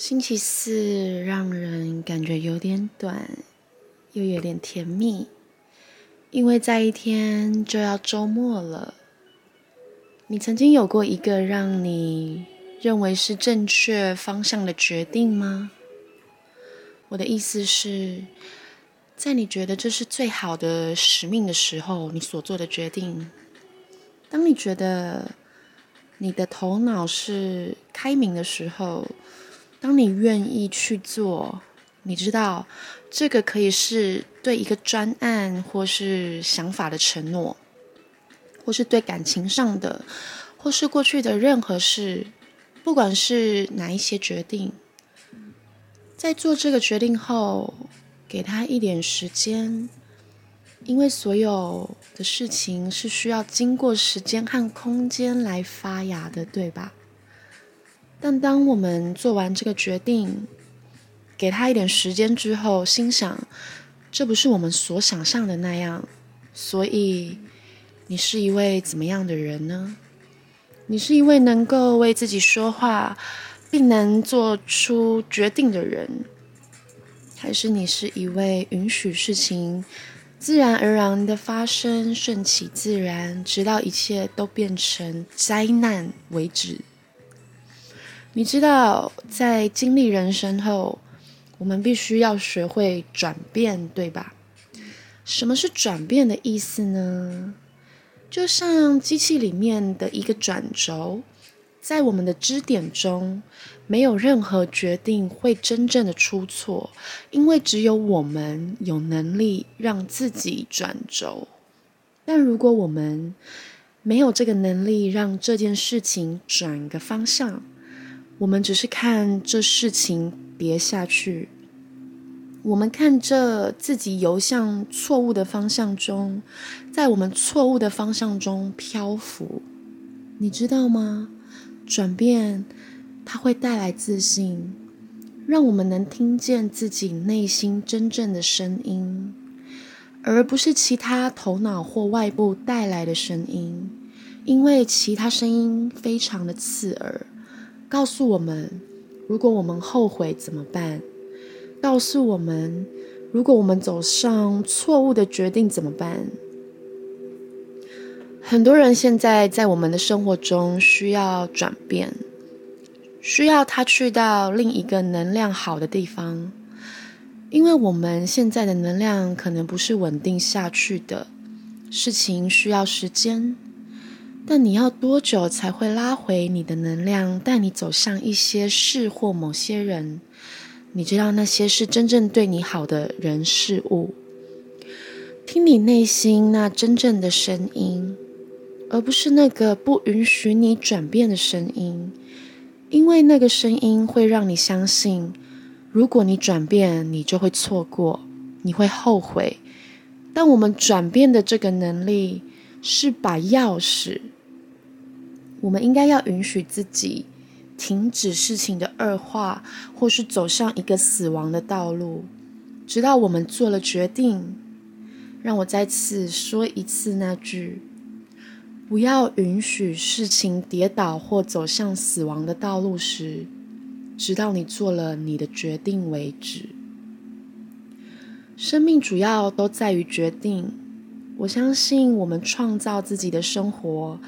星期四让人感觉有点短，又有点甜蜜，因为在一天就要周末了。你曾经有过一个让你认为是正确方向的决定吗？我的意思是，在你觉得这是最好的使命的时候，你所做的决定。当你觉得你的头脑是开明的时候。当你愿意去做，你知道这个可以是对一个专案或是想法的承诺，或是对感情上的，或是过去的任何事，不管是哪一些决定，在做这个决定后，给他一点时间，因为所有的事情是需要经过时间和空间来发芽的，对吧？但当我们做完这个决定，给他一点时间之后，心想，这不是我们所想象的那样。所以，你是一位怎么样的人呢？你是一位能够为自己说话，并能做出决定的人，还是你是一位允许事情自然而然的发生，顺其自然，直到一切都变成灾难为止？你知道，在经历人生后，我们必须要学会转变，对吧？什么是转变的意思呢？就像机器里面的一个转轴，在我们的支点中，没有任何决定会真正的出错，因为只有我们有能力让自己转轴。但如果我们没有这个能力，让这件事情转个方向，我们只是看这事情别下去，我们看着自己游向错误的方向中，在我们错误的方向中漂浮，你知道吗？转变它会带来自信，让我们能听见自己内心真正的声音，而不是其他头脑或外部带来的声音，因为其他声音非常的刺耳。告诉我们，如果我们后悔怎么办？告诉我们，如果我们走上错误的决定怎么办？很多人现在在我们的生活中需要转变，需要他去到另一个能量好的地方，因为我们现在的能量可能不是稳定下去的，事情需要时间。但你要多久才会拉回你的能量，带你走向一些事或某些人？你知道那些是真正对你好的人事物。听你内心那真正的声音，而不是那个不允许你转变的声音，因为那个声音会让你相信，如果你转变，你就会错过，你会后悔。但我们转变的这个能力。是把钥匙，我们应该要允许自己停止事情的恶化，或是走向一个死亡的道路，直到我们做了决定。让我再次说一次那句：不要允许事情跌倒或走向死亡的道路时，直到你做了你的决定为止。生命主要都在于决定。我相信我们创造自己的生活，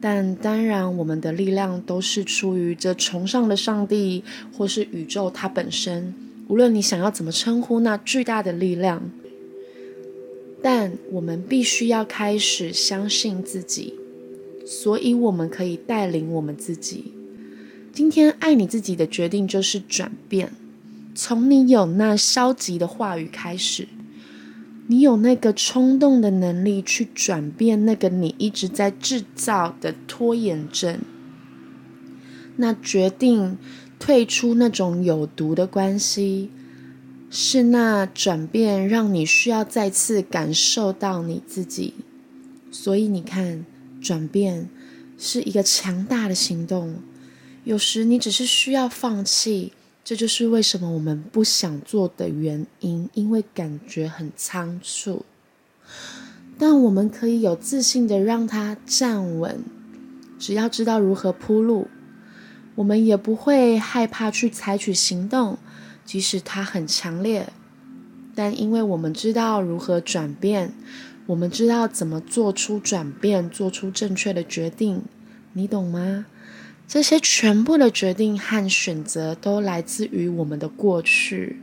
但当然，我们的力量都是出于这崇尚的上帝，或是宇宙它本身。无论你想要怎么称呼那巨大的力量，但我们必须要开始相信自己，所以我们可以带领我们自己。今天爱你自己的决定就是转变，从你有那消极的话语开始。你有那个冲动的能力去转变那个你一直在制造的拖延症，那决定退出那种有毒的关系，是那转变让你需要再次感受到你自己。所以你看，转变是一个强大的行动。有时你只是需要放弃。这就是为什么我们不想做的原因，因为感觉很仓促。但我们可以有自信的让它站稳，只要知道如何铺路。我们也不会害怕去采取行动，即使它很强烈。但因为我们知道如何转变，我们知道怎么做出转变，做出正确的决定，你懂吗？这些全部的决定和选择都来自于我们的过去。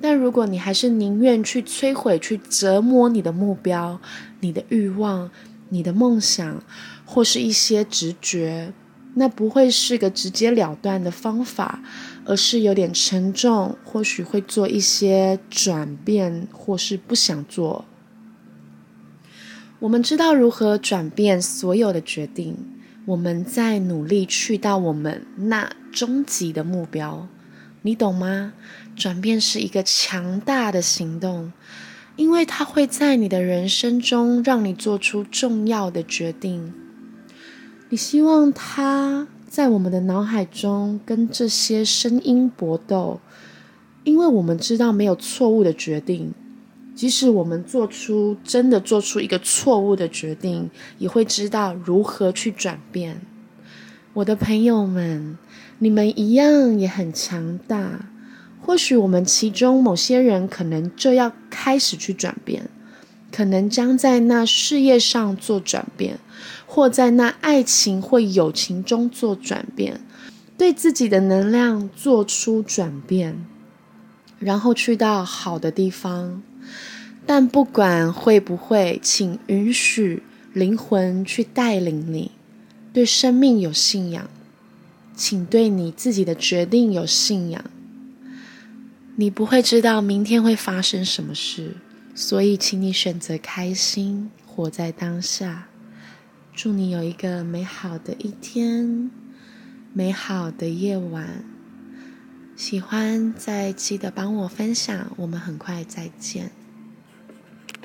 但如果你还是宁愿去摧毁、去折磨你的目标、你的欲望、你的梦想，或是一些直觉，那不会是个直截了断的方法。而是有点沉重，或许会做一些转变，或是不想做。我们知道如何转变所有的决定，我们在努力去到我们那终极的目标，你懂吗？转变是一个强大的行动，因为它会在你的人生中让你做出重要的决定。你希望它。在我们的脑海中，跟这些声音搏斗，因为我们知道没有错误的决定，即使我们做出真的做出一个错误的决定，也会知道如何去转变。我的朋友们，你们一样也很强大。或许我们其中某些人可能就要开始去转变。可能将在那事业上做转变，或在那爱情或友情中做转变，对自己的能量做出转变，然后去到好的地方。但不管会不会，请允许灵魂去带领你。对生命有信仰，请对你自己的决定有信仰。你不会知道明天会发生什么事。所以，请你选择开心，活在当下。祝你有一个美好的一天，美好的夜晚。喜欢再记得帮我分享，我们很快再见。